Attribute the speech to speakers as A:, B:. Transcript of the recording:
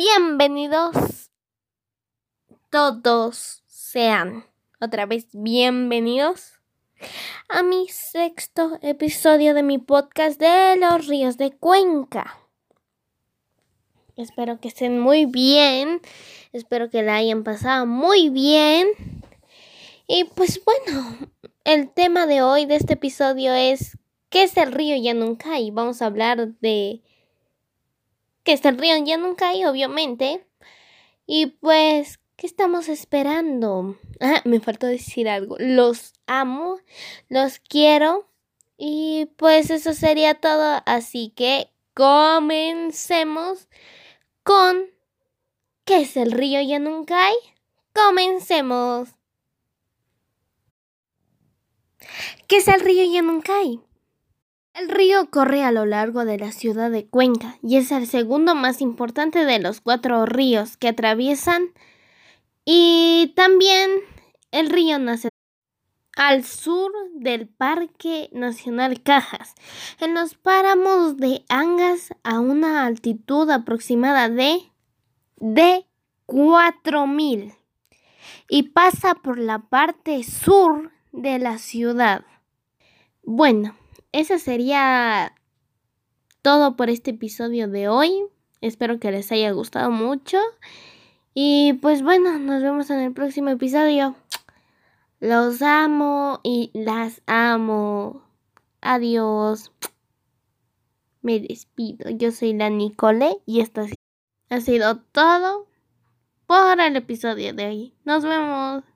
A: Bienvenidos todos sean otra vez bienvenidos a mi sexto episodio de mi podcast de los ríos de Cuenca. Espero que estén muy bien, espero que la hayan pasado muy bien. Y pues bueno, el tema de hoy de este episodio es ¿qué es el río Yanuncay? Vamos a hablar de que está el río Yanuncay, obviamente. Y pues, ¿qué estamos esperando? Ah, me faltó decir algo. Los amo, los quiero. Y pues eso sería todo. Así que comencemos con ¿qué es el río Yanuncay? Comencemos. ¿Qué es el río Yanuncay? El río corre a lo largo de la ciudad de Cuenca y es el segundo más importante de los cuatro ríos que atraviesan y también el río nace al sur del Parque Nacional Cajas, en los páramos de Angas a una altitud aproximada de de 4000 y pasa por la parte sur de la ciudad. Bueno, eso sería todo por este episodio de hoy. Espero que les haya gustado mucho. Y pues bueno, nos vemos en el próximo episodio. Los amo y las amo. Adiós. Me despido. Yo soy la Nicole y esto ha sido todo por el episodio de hoy. Nos vemos.